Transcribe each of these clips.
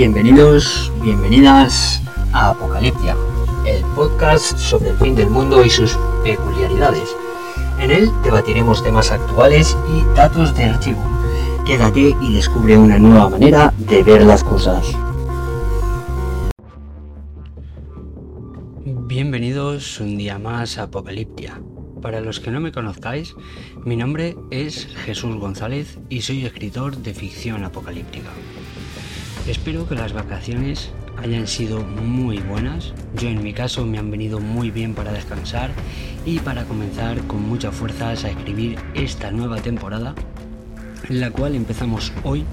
Bienvenidos, bienvenidas a Apocaliptia, el podcast sobre el fin del mundo y sus peculiaridades. En él debatiremos temas actuales y datos de archivo. Quédate y descubre una nueva manera de ver las cosas. Bienvenidos un día más a Apocaliptia. Para los que no me conozcáis, mi nombre es Jesús González y soy escritor de ficción apocalíptica. Espero que las vacaciones hayan sido muy buenas. Yo en mi caso me han venido muy bien para descansar y para comenzar con muchas fuerzas a escribir esta nueva temporada, la cual empezamos hoy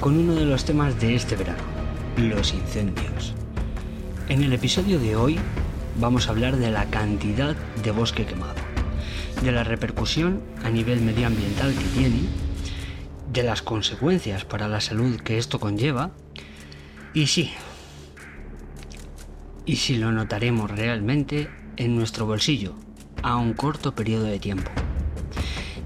con uno de los temas de este verano, los incendios. En el episodio de hoy vamos a hablar de la cantidad de bosque quemado, de la repercusión a nivel medioambiental que tiene, de las consecuencias para la salud que esto conlleva, y sí, y si lo notaremos realmente en nuestro bolsillo, a un corto periodo de tiempo.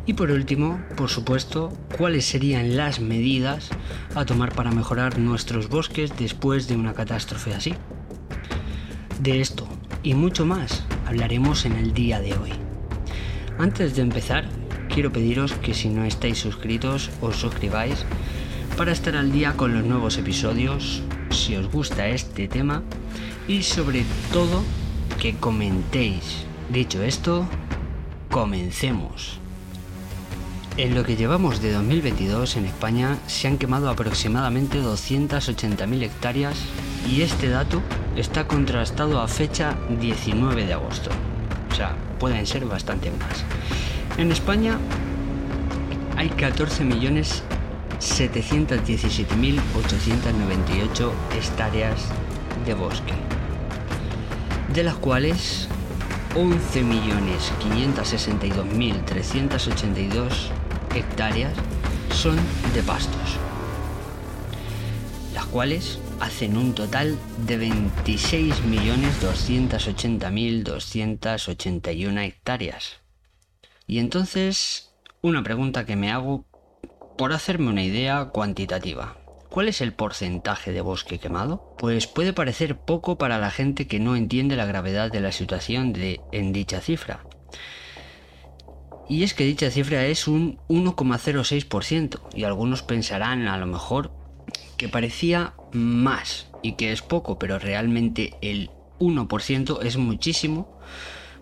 Y por último, por supuesto, cuáles serían las medidas a tomar para mejorar nuestros bosques después de una catástrofe así. De esto y mucho más hablaremos en el día de hoy. Antes de empezar, quiero pediros que si no estáis suscritos os suscribáis para estar al día con los nuevos episodios, si os gusta este tema y sobre todo que comentéis. Dicho esto, comencemos. En lo que llevamos de 2022 en España se han quemado aproximadamente 280.000 hectáreas y este dato está contrastado a fecha 19 de agosto. O sea, pueden ser bastante más. En España hay 14.717.898 hectáreas de bosque, de las cuales 11.562.382 hectáreas son de pastos, las cuales hacen un total de 26.280.281 hectáreas. Y entonces, una pregunta que me hago por hacerme una idea cuantitativa. ¿Cuál es el porcentaje de bosque quemado? Pues puede parecer poco para la gente que no entiende la gravedad de la situación de, en dicha cifra. Y es que dicha cifra es un 1,06% y algunos pensarán a lo mejor que parecía más y que es poco, pero realmente el 1% es muchísimo,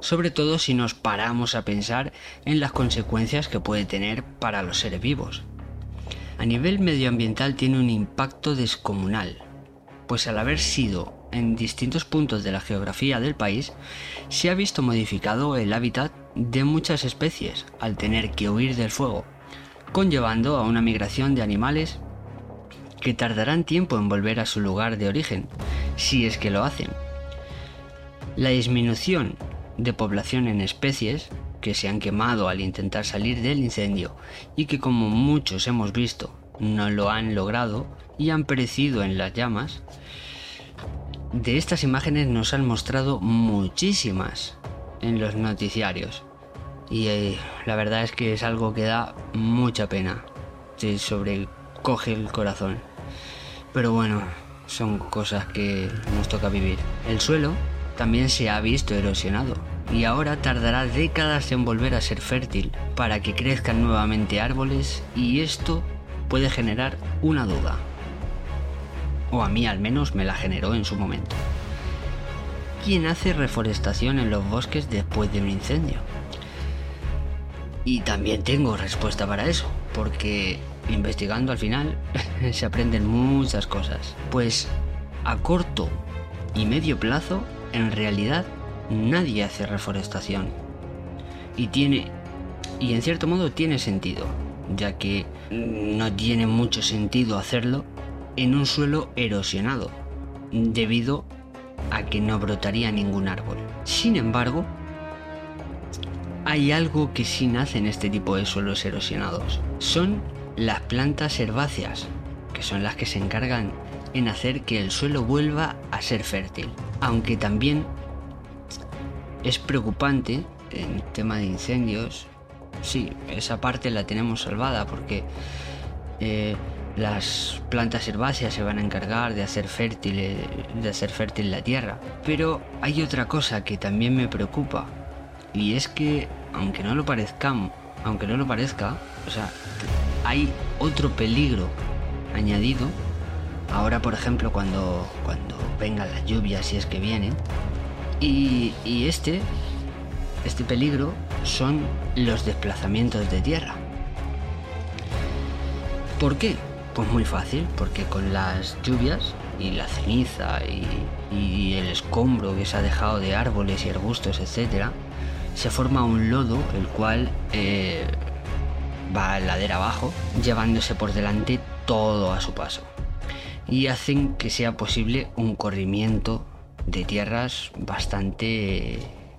sobre todo si nos paramos a pensar en las consecuencias que puede tener para los seres vivos. A nivel medioambiental tiene un impacto descomunal, pues al haber sido en distintos puntos de la geografía del país, se ha visto modificado el hábitat de muchas especies al tener que huir del fuego, conllevando a una migración de animales que tardarán tiempo en volver a su lugar de origen, si es que lo hacen. La disminución de población en especies que se han quemado al intentar salir del incendio y que como muchos hemos visto no lo han logrado y han perecido en las llamas, de estas imágenes nos han mostrado muchísimas en los noticiarios y eh, la verdad es que es algo que da mucha pena, se sobrecoge el corazón. Pero bueno, son cosas que nos toca vivir. El suelo también se ha visto erosionado y ahora tardará décadas en volver a ser fértil para que crezcan nuevamente árboles y esto puede generar una duda. O a mí al menos me la generó en su momento. ¿Quién hace reforestación en los bosques después de un incendio? Y también tengo respuesta para eso, porque investigando al final se aprenden muchas cosas. Pues a corto y medio plazo, en realidad nadie hace reforestación. Y tiene, y en cierto modo tiene sentido, ya que no tiene mucho sentido hacerlo en un suelo erosionado, debido a que no brotaría ningún árbol. Sin embargo, hay algo que sí nace en este tipo de suelos erosionados. Son las plantas herbáceas, que son las que se encargan en hacer que el suelo vuelva a ser fértil. Aunque también es preocupante en tema de incendios, sí, esa parte la tenemos salvada porque eh, las plantas herbáceas se van a encargar de hacer fértil, de hacer fértil la tierra. Pero hay otra cosa que también me preocupa y es que aunque no lo parezcan, aunque no lo parezca, o sea, hay otro peligro añadido. Ahora, por ejemplo, cuando cuando vengan las lluvias, si es que vienen, y, este este peligro son los desplazamientos de tierra. ¿Por qué? Pues muy fácil, porque con las lluvias y la ceniza y, el escombro que se ha dejado de árboles y arbustos, etc., se forma un lodo el cual eh, va ladera abajo, llevándose por delante todo a su paso. Y hacen que sea posible un corrimiento de tierras bastante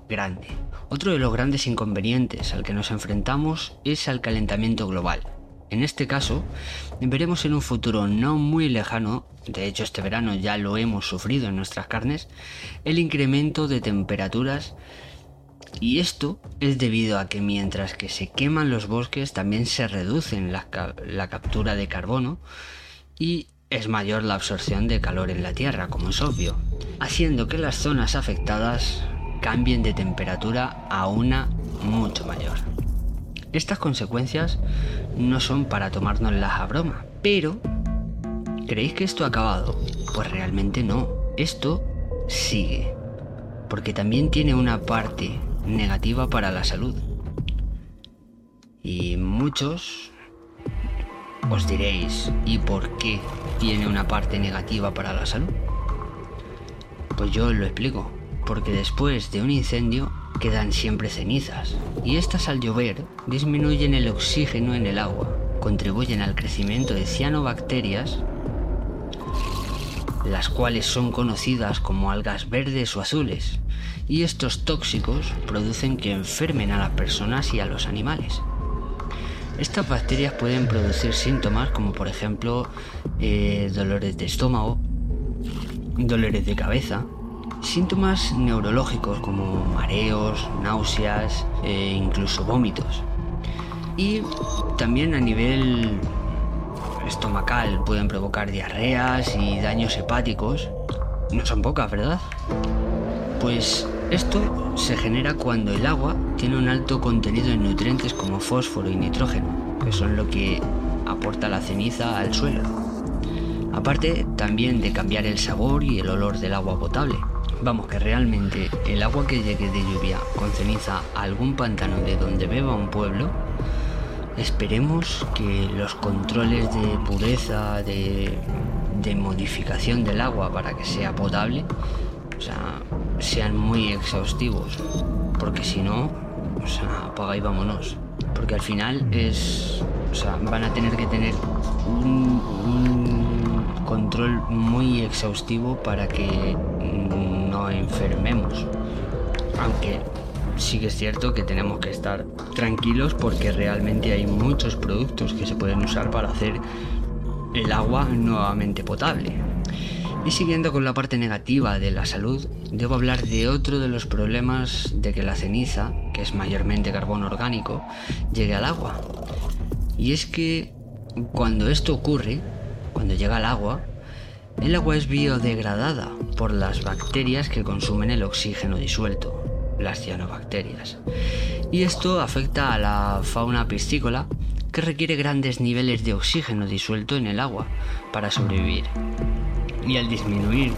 grande. Otro de los grandes inconvenientes al que nos enfrentamos es al calentamiento global. En este caso, veremos en un futuro no muy lejano, de hecho este verano ya lo hemos sufrido en nuestras carnes, el incremento de temperaturas y esto es debido a que mientras que se queman los bosques también se reduce la, la captura de carbono y es mayor la absorción de calor en la Tierra, como es obvio, haciendo que las zonas afectadas cambien de temperatura a una mucho mayor. Estas consecuencias no son para tomárnoslas a broma, pero ¿creéis que esto ha acabado? Pues realmente no, esto sigue, porque también tiene una parte negativa para la salud. Y muchos os diréis, ¿y por qué tiene una parte negativa para la salud? Pues yo lo explico, porque después de un incendio quedan siempre cenizas, y estas al llover disminuyen el oxígeno en el agua, contribuyen al crecimiento de cianobacterias, las cuales son conocidas como algas verdes o azules, y estos tóxicos producen que enfermen a las personas y a los animales. Estas bacterias pueden producir síntomas como por ejemplo eh, dolores de estómago, dolores de cabeza, Síntomas neurológicos como mareos, náuseas e incluso vómitos. Y también a nivel estomacal pueden provocar diarreas y daños hepáticos. No son pocas, ¿verdad? Pues esto se genera cuando el agua tiene un alto contenido en nutrientes como fósforo y nitrógeno, que son lo que aporta la ceniza al suelo. Aparte también de cambiar el sabor y el olor del agua potable. Vamos, que realmente el agua que llegue de lluvia con ceniza a algún pantano de donde beba un pueblo, esperemos que los controles de pureza, de, modificación del agua para que sea potable, sean muy exhaustivos. Porque si no, o apaga y vámonos. Porque al final es. Van a tener que tener un control muy exhaustivo para que no enfermemos. Aunque sí que es cierto que tenemos que estar tranquilos porque realmente hay muchos productos que se pueden usar para hacer el agua nuevamente potable. Y siguiendo con la parte negativa de la salud, debo hablar de otro de los problemas de que la ceniza, que es mayormente carbono orgánico, llegue al agua. Y es que cuando esto ocurre, cuando llega al agua, el agua es biodegradada por las bacterias que consumen el oxígeno disuelto, las cianobacterias. Y esto afecta a la fauna piscícola que requiere grandes niveles de oxígeno disuelto en el agua para sobrevivir. Y al disminuir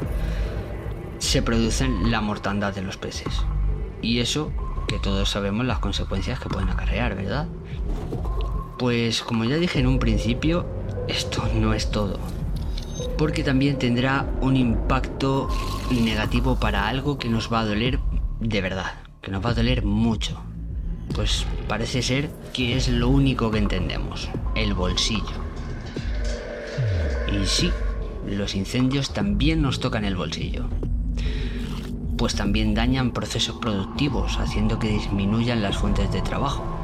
se produce la mortandad de los peces. Y eso que todos sabemos las consecuencias que pueden acarrear, ¿verdad? Pues como ya dije en un principio, esto no es todo porque también tendrá un impacto negativo para algo que nos va a doler de verdad, que nos va a doler mucho. Pues parece ser que es lo único que entendemos, el bolsillo. Y sí, los incendios también nos tocan el bolsillo. Pues también dañan procesos productivos, haciendo que disminuyan las fuentes de trabajo.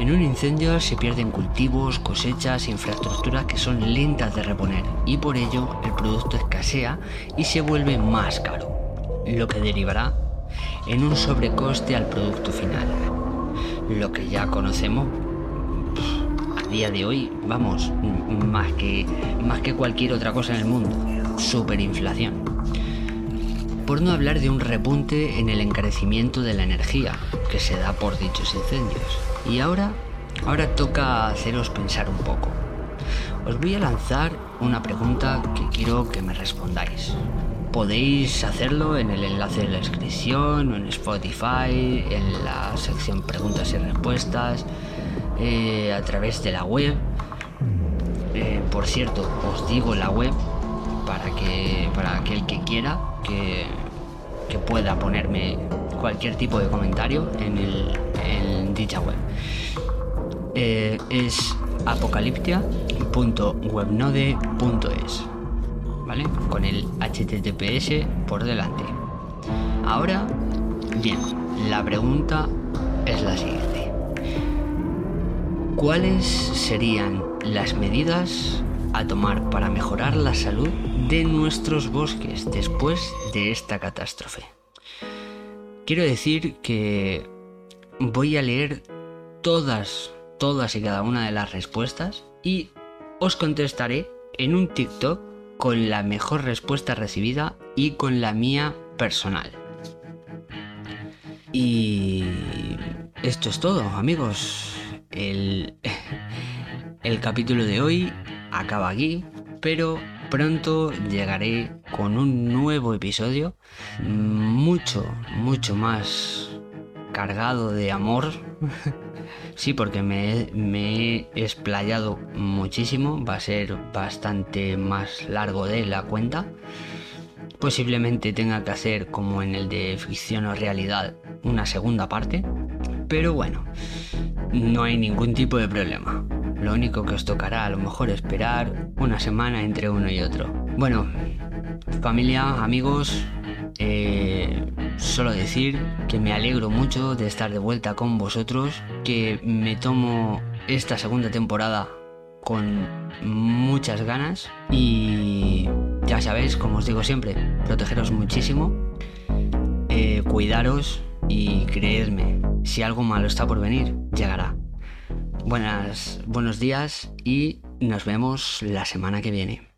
En un incendio se pierden cultivos, cosechas, infraestructuras que son lentas de reponer y por ello el producto escasea y se vuelve más caro, lo que derivará en un sobrecoste al producto final, lo que ya conocemos día de hoy, vamos, más que, más que cualquier otra cosa en el mundo, superinflación. Por no hablar de un repunte en el encarecimiento de la energía que se da por dichos incendios. Y ahora, ahora toca haceros pensar un poco. Os voy a lanzar una pregunta que quiero que me respondáis. Podéis hacerlo en el enlace de la descripción en Spotify, en la sección preguntas y respuestas, eh, a través de la web. Eh, por cierto, os digo la web para que para aquel que que, pueda ponerme cualquier tipo de comentario en, el, dicha web. Eh, es apocaliptia.webnode.es. ¿vale? Con el HTTPS por delante. Ahora, bien, la pregunta es la siguiente. ¿Cuáles serían las medidas a tomar para mejorar la salud de nuestros bosques después de esta catástrofe? Quiero decir que voy a leer todas, todas y cada una de las respuestas y os contestaré en un TikTok con la mejor respuesta recibida y con la mía personal. Y esto es todo, amigos. El, el capítulo de hoy acaba aquí, pero pronto llegaré con un nuevo episodio mucho, mucho más cargado de amor. sí, porque me, he explayado muchísimo. Va a ser bastante más largo de la cuenta. Posiblemente tenga que hacer como en el de ficción o realidad una segunda parte. Pero bueno, no hay ningún tipo de problema. Lo único que os tocará a lo mejor esperar una semana entre uno y otro. Bueno, familia, amigos, eh, solo decir que me alegro mucho de estar de vuelta con vosotros, que me tomo esta segunda temporada con muchas ganas y ya sabéis, como os digo siempre, protegeros muchísimo, eh, cuidaros y creedme, si algo malo está por venir, llegará. Buenas, buenos días y nos vemos la semana que viene.